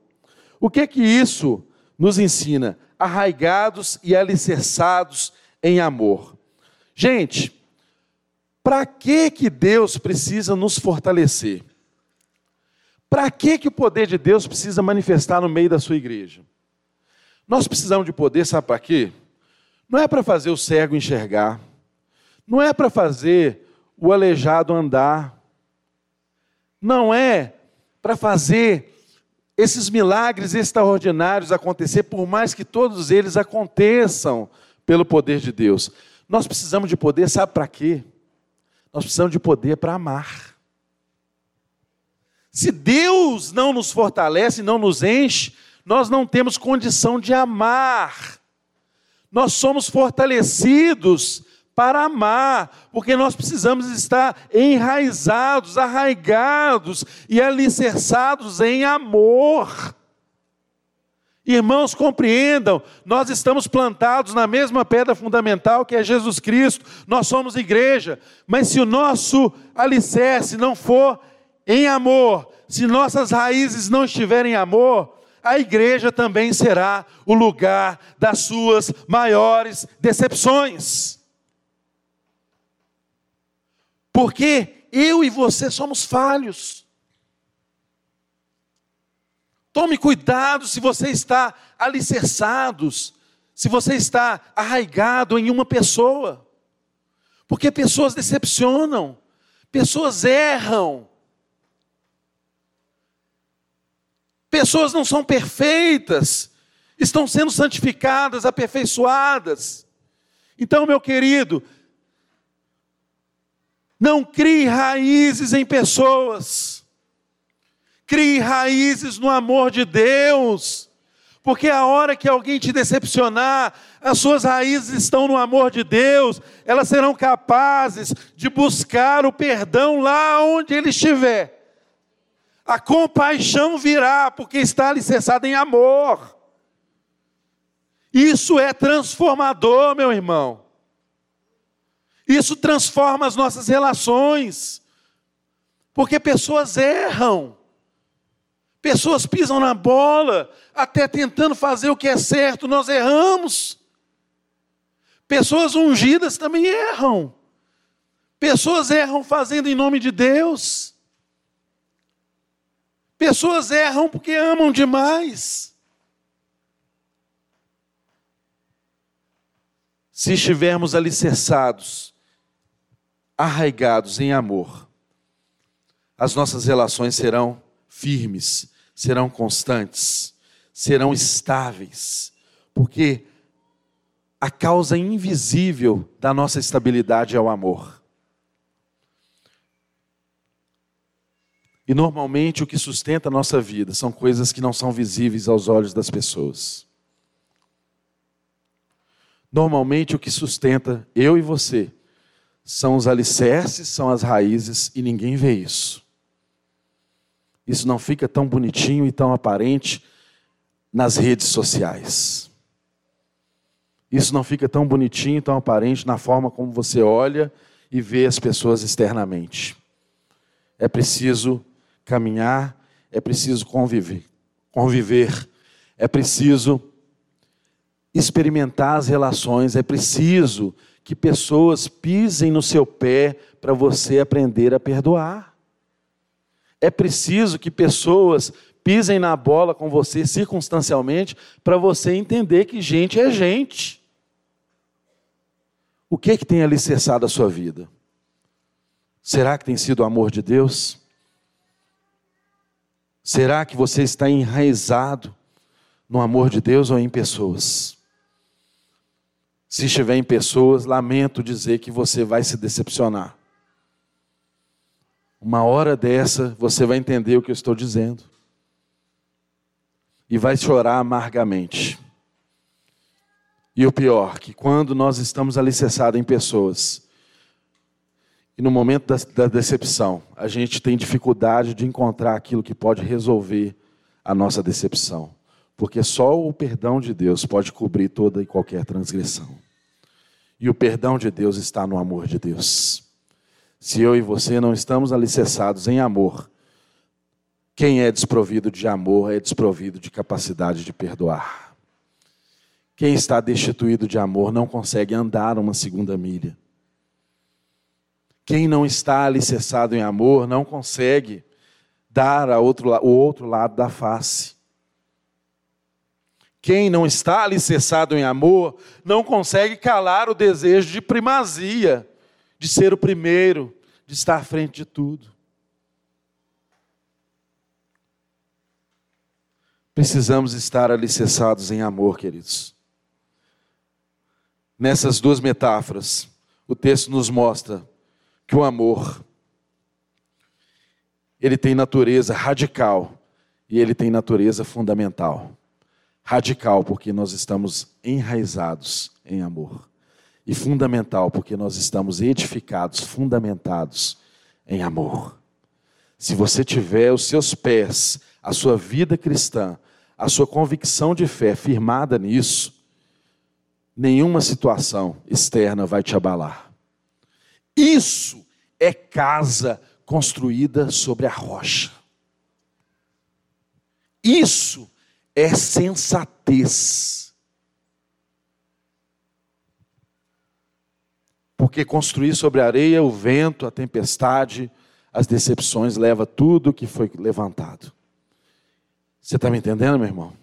[SPEAKER 1] O que é que isso nos ensina? Arraigados e alicerçados em amor. Gente, para que que Deus precisa nos fortalecer? Para que que o poder de Deus precisa manifestar no meio da sua igreja? Nós precisamos de poder, sabe para quê? Não é para fazer o cego enxergar, não é para fazer o aleijado andar, não é para fazer esses milagres extraordinários acontecer, por mais que todos eles aconteçam pelo poder de Deus. Nós precisamos de poder, sabe para quê? Nós precisamos de poder para amar. Se Deus não nos fortalece, não nos enche, nós não temos condição de amar. Nós somos fortalecidos para amar, porque nós precisamos estar enraizados, arraigados e alicerçados em amor. Irmãos, compreendam, nós estamos plantados na mesma pedra fundamental que é Jesus Cristo, nós somos igreja, mas se o nosso alicerce não for em amor, se nossas raízes não estiverem em amor, a igreja também será o lugar das suas maiores decepções. Porque eu e você somos falhos. Tome cuidado se você está alicerçado, se você está arraigado em uma pessoa. Porque pessoas decepcionam, pessoas erram. Pessoas não são perfeitas, estão sendo santificadas, aperfeiçoadas. Então, meu querido, não crie raízes em pessoas. Crie raízes no amor de Deus. Porque a hora que alguém te decepcionar, as suas raízes estão no amor de Deus, elas serão capazes de buscar o perdão lá onde ele estiver. A compaixão virá, porque está alicerçada em amor. Isso é transformador, meu irmão. Isso transforma as nossas relações. Porque pessoas erram. Pessoas pisam na bola, até tentando fazer o que é certo, nós erramos. Pessoas ungidas também erram. Pessoas erram fazendo em nome de Deus. Pessoas erram porque amam demais. Se estivermos alicerçados, arraigados em amor, as nossas relações serão firmes, serão constantes, serão estáveis, porque a causa invisível da nossa estabilidade é o amor. E normalmente o que sustenta a nossa vida são coisas que não são visíveis aos olhos das pessoas. Normalmente o que sustenta eu e você são os alicerces, são as raízes e ninguém vê isso. Isso não fica tão bonitinho e tão aparente nas redes sociais. Isso não fica tão bonitinho e tão aparente na forma como você olha e vê as pessoas externamente. É preciso caminhar, é preciso conviver, conviver, é preciso experimentar as relações, é preciso que pessoas pisem no seu pé para você aprender a perdoar. É preciso que pessoas pisem na bola com você circunstancialmente para você entender que gente é gente. O que é que tem alicerçado a sua vida? Será que tem sido o amor de Deus? Será que você está enraizado no amor de Deus ou em pessoas? Se estiver em pessoas, lamento dizer que você vai se decepcionar. Uma hora dessa, você vai entender o que eu estou dizendo. E vai chorar amargamente. E o pior, que quando nós estamos alicerçados em pessoas, e no momento da, da, decepção, a gente tem dificuldade de encontrar aquilo que pode resolver a nossa decepção. Porque só o perdão de Deus pode cobrir toda e qualquer transgressão. E o perdão de Deus está no amor de Deus. Se eu e você não estamos alicerçados em amor, quem é desprovido de amor é desprovido de capacidade de perdoar. Quem está destituído de amor não consegue andar uma segunda milha. Quem não está alicerçado em amor não consegue dar a outro, o outro lado da face. Quem não está alicerçado em amor não consegue calar o desejo de primazia, de ser o primeiro, de estar à frente de tudo. Precisamos estar alicerçados em amor, queridos. Nessas duas metáforas, o texto nos mostra que o amor ele tem natureza radical e ele tem natureza fundamental. Radical porque nós estamos enraizados em amor. E fundamental porque nós estamos edificados, fundamentados em amor. Se você tiver os seus pés, a sua vida cristã, a sua convicção de fé firmada nisso, nenhuma situação externa vai te abalar. Isso é casa construída sobre a rocha. Isso é sensatez. Porque construir sobre a areia, o vento, a tempestade, as decepções leva tudo que foi levantado. Você está me entendendo, meu irmão?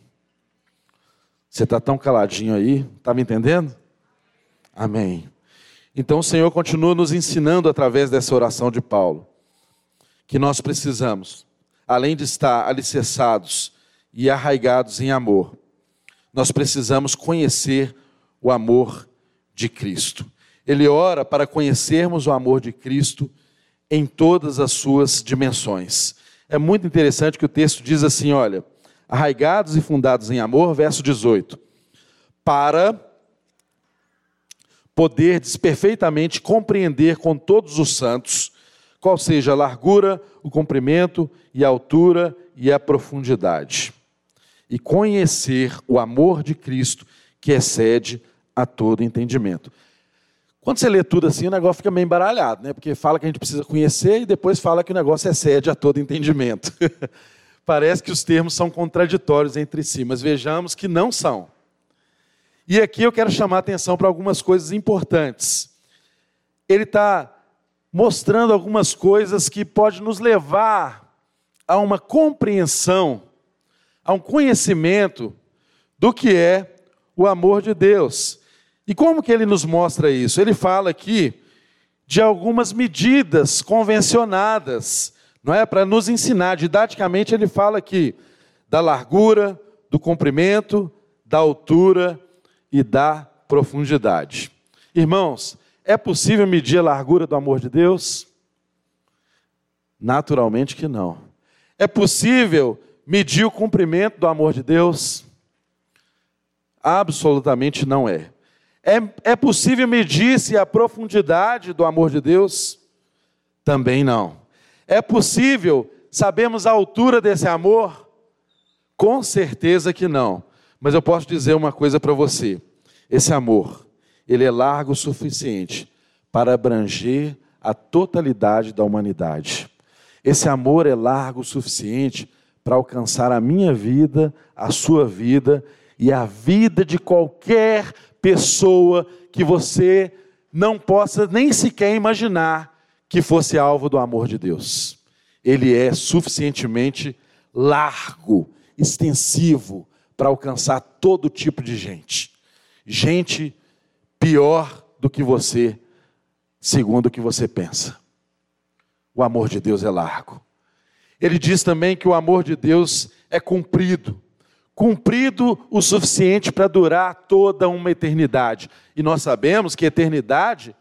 [SPEAKER 1] Você está tão caladinho aí, está me entendendo? Amém. Então o Senhor continua nos ensinando através dessa oração de Paulo que nós precisamos, além de estar alicerçados e arraigados em amor, nós precisamos conhecer o amor de Cristo. Ele ora para conhecermos o amor de Cristo em todas as suas dimensões. É muito interessante que o texto diz assim: olha, arraigados e fundados em amor, verso 18, para poderdes perfeitamente compreender com todos os santos qual seja a largura, o comprimento e a altura e a profundidade. E conhecer o amor de Cristo que excede a todo entendimento. Quando você lê tudo assim, o negócio fica meio embaralhado, né? Porque fala que a gente precisa conhecer e depois fala que o negócio excede a todo entendimento. Parece que os termos são contraditórios entre si, mas vejamos que não são. E aqui eu quero chamar a atenção para algumas coisas importantes. Ele está mostrando algumas coisas que pode nos levar a uma compreensão, a um conhecimento do que é o amor de Deus. E como que ele nos mostra isso? Ele fala aqui de algumas medidas convencionadas, não é? Para nos ensinar. Didaticamente, ele fala aqui da largura, do comprimento, da altura e da profundidade. Irmãos, é possível medir a largura do amor de Deus? Naturalmente que não. É possível medir o cumprimento do amor de Deus? Absolutamente não é. É, é possível medir-se a profundidade do amor de Deus? Também não. É possível sabermos a altura desse amor? Com certeza que não. Mas eu posso dizer uma coisa para você: esse amor, ele é largo o suficiente para abranger a totalidade da humanidade. Esse amor é largo o suficiente para alcançar a minha vida, a sua vida e a vida de qualquer pessoa que você não possa nem sequer imaginar que fosse alvo do amor de Deus. Ele é suficientemente largo, extensivo, para alcançar todo tipo de gente. Gente pior do que você, segundo o que você pensa. o amor de Deus é largo. Ele diz também que o amor de Deus é cumprido cumprido o suficiente para durar toda uma eternidade. E nós sabemos que eternidade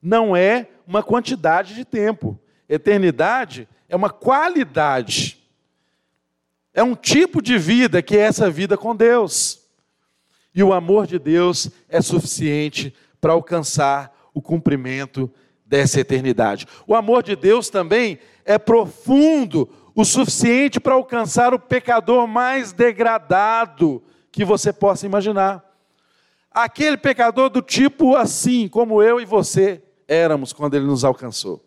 [SPEAKER 1] não é uma quantidade de tempo. Eternidade é uma qualidade. É um tipo de vida que é essa vida com Deus. E o amor de Deus é suficiente para alcançar o cumprimento dessa eternidade. O amor de Deus também é profundo o suficiente para alcançar o pecador mais degradado que você possa imaginar. Aquele pecador do tipo assim, como eu e você éramos quando ele nos alcançou.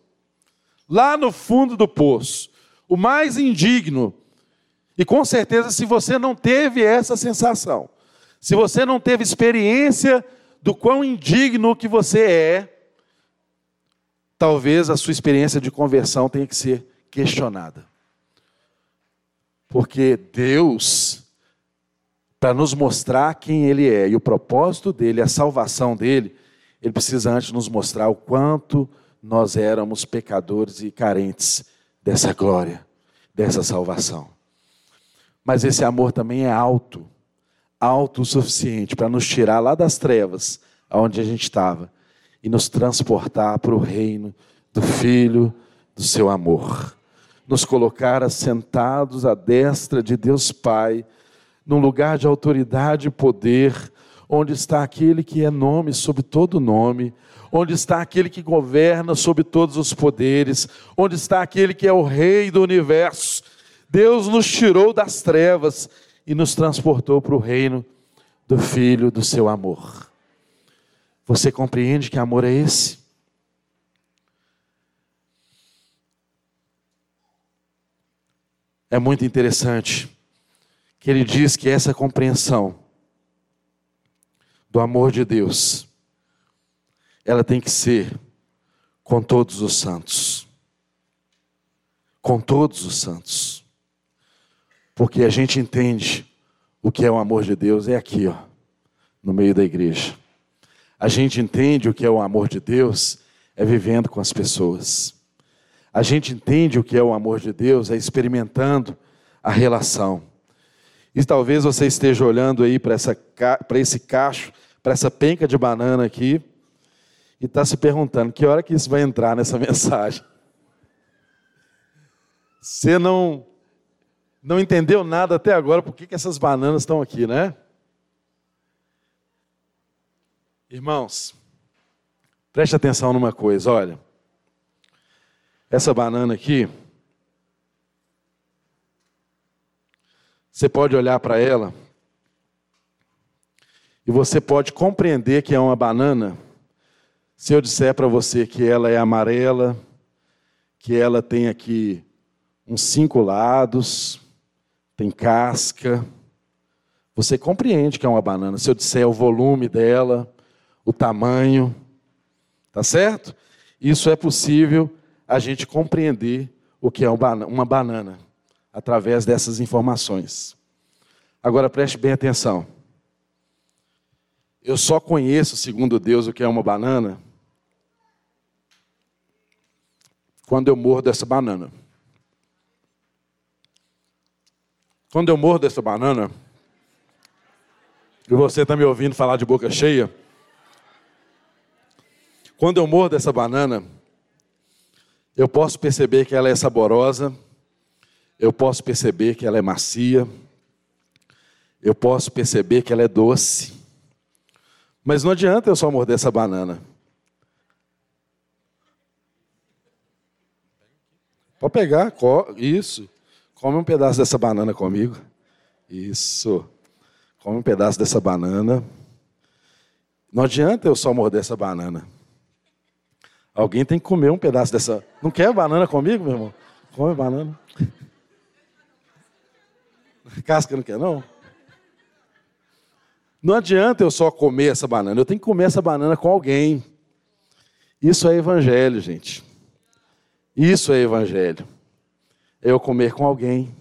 [SPEAKER 1] Lá no fundo do poço, o mais indigno. E com certeza, se você não teve essa sensação, se você não teve experiência do quão indigno que você é, talvez a sua experiência de conversão tenha que ser questionada. Porque Deus, para nos mostrar quem Ele é e o propósito dele, a salvação dele, Ele precisa antes nos mostrar o quanto nós éramos pecadores e carentes dessa glória, dessa salvação. Mas esse amor também é alto, alto o suficiente para nos tirar lá das trevas, aonde a gente estava, e nos transportar para o reino do Filho do seu amor nos colocar assentados à destra de Deus Pai, num lugar de autoridade e poder, onde está aquele que é nome sobre todo nome, onde está aquele que governa sobre todos os poderes, onde está aquele que é o Rei do universo. Deus nos tirou das trevas e nos transportou para o reino do Filho do seu amor. Você compreende que amor é esse? É muito interessante que ele diz que essa compreensão do amor de Deus, ela tem que ser com todos os santos. Com todos os santos. Porque a gente entende o que é o amor de Deus, é aqui, ó, no meio da igreja. A gente entende o que é o amor de Deus, é vivendo com as pessoas. A gente entende o que é o amor de Deus, é experimentando a relação. E talvez você esteja olhando aí para esse cacho, para essa penca de banana aqui, e está se perguntando que hora que isso vai entrar nessa mensagem. Você não, não entendeu nada até agora, por que, que essas bananas estão aqui, né? Irmãos, preste atenção numa coisa, olha. Essa banana aqui, você pode olhar para ela e você pode compreender que é uma banana se eu disser para você que ela é amarela, que ela tem aqui uns cinco lados, tem casca. Você compreende que é uma banana. Se eu disser o volume dela, o tamanho, tá certo? Isso é possível a gente compreender o que é uma banana através dessas informações. Agora preste bem atenção. Eu só conheço, segundo Deus, o que é uma banana quando eu mordo essa banana. Quando eu mordo essa banana, e você está me ouvindo falar de boca cheia, quando eu mordo essa banana, eu posso perceber que ela é saborosa, eu posso perceber que ela é macia, eu posso perceber que ela é doce. Mas não adianta eu só morder essa banana. Pode pegar, isso. Come um pedaço dessa banana comigo. Isso. Come um pedaço dessa banana. Não adianta eu só morder essa banana. Alguém tem que comer um pedaço dessa. Não quer banana comigo, meu irmão? Come banana. Casca não quer, não? Não adianta eu só comer essa banana, eu tenho que comer essa banana com alguém. Isso é evangelho, gente. Isso é evangelho. É eu comer com alguém.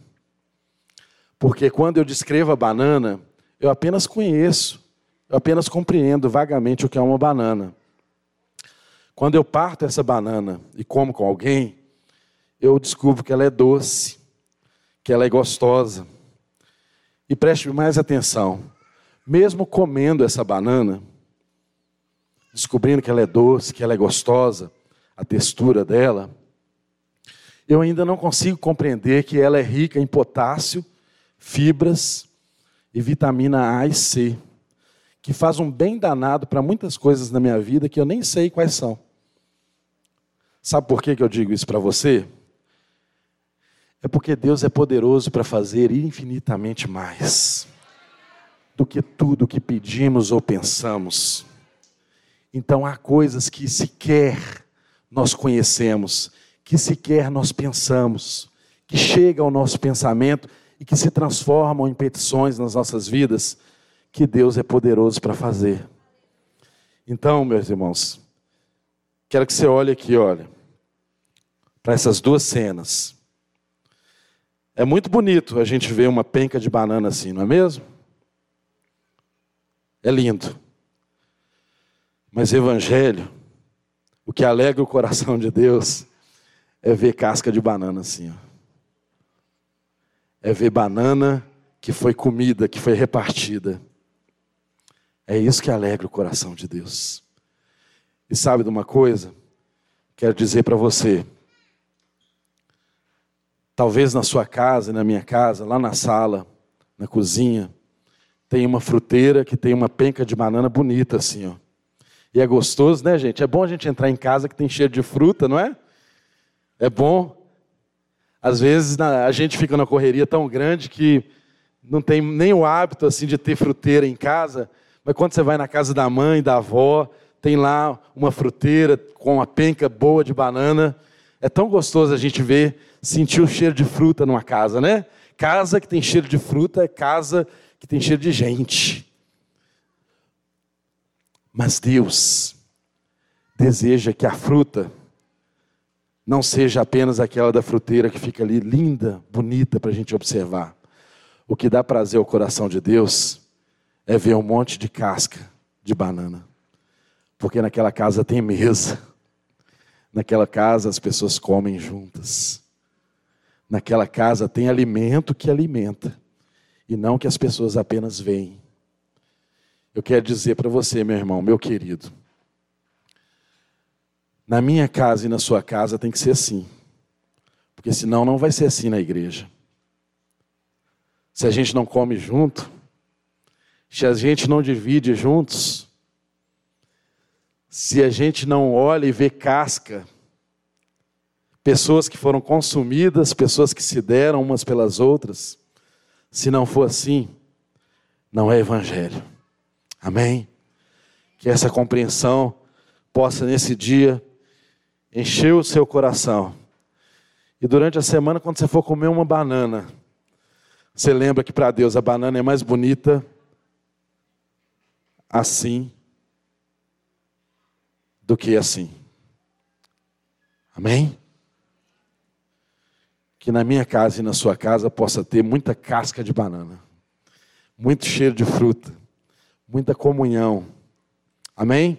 [SPEAKER 1] Porque quando eu descrevo a banana, eu apenas conheço, eu apenas compreendo vagamente o que é uma banana. Quando eu parto essa banana e como com alguém, eu descubro que ela é doce, que ela é gostosa. E preste mais atenção: mesmo comendo essa banana, descobrindo que ela é doce, que ela é gostosa, a textura dela, eu ainda não consigo compreender que ela é rica em potássio, fibras e vitamina A e C, que faz um bem danado para muitas coisas na minha vida que eu nem sei quais são. Sabe por que eu digo isso para você? É porque Deus é poderoso para fazer infinitamente mais do que tudo que pedimos ou pensamos. Então há coisas que sequer nós conhecemos, que sequer nós pensamos, que chegam ao nosso pensamento e que se transformam em petições nas nossas vidas, que Deus é poderoso para fazer. Então, meus irmãos, quero que você olhe aqui, olha, para essas duas cenas. É muito bonito a gente ver uma penca de banana assim, não é mesmo? É lindo. Mas evangelho, o que alegra o coração de Deus é ver casca de banana assim, ó. É ver banana que foi comida, que foi repartida. É isso que alegra o coração de Deus. E sabe de uma coisa? Quero dizer para você, Talvez na sua casa, na minha casa, lá na sala, na cozinha, tem uma fruteira que tem uma penca de banana bonita assim, ó. E é gostoso, né, gente? É bom a gente entrar em casa que tem cheiro de fruta, não é? É bom. Às vezes a gente fica na correria tão grande que não tem nem o hábito assim de ter fruteira em casa, mas quando você vai na casa da mãe, da avó, tem lá uma fruteira com uma penca boa de banana. É tão gostoso a gente ver sentir o cheiro de fruta numa casa, né? Casa que tem cheiro de fruta é casa que tem cheiro de gente. Mas Deus deseja que a fruta não seja apenas aquela da fruteira que fica ali linda, bonita para a gente observar. O que dá prazer ao coração de Deus é ver um monte de casca de banana. Porque naquela casa tem mesa. Naquela casa as pessoas comem juntas. Naquela casa tem alimento que alimenta, e não que as pessoas apenas veem. Eu quero dizer para você, meu irmão, meu querido, na minha casa e na sua casa tem que ser assim, porque senão não vai ser assim na igreja. Se a gente não come junto, se a gente não divide juntos, se a gente não olha e vê casca, pessoas que foram consumidas, pessoas que se deram umas pelas outras. Se não for assim, não é evangelho. Amém? Que essa compreensão possa nesse dia encher o seu coração. E durante a semana, quando você for comer uma banana, você lembra que para Deus a banana é mais bonita assim do que assim. Amém? que na minha casa e na sua casa possa ter muita casca de banana, muito cheiro de fruta, muita comunhão. Amém?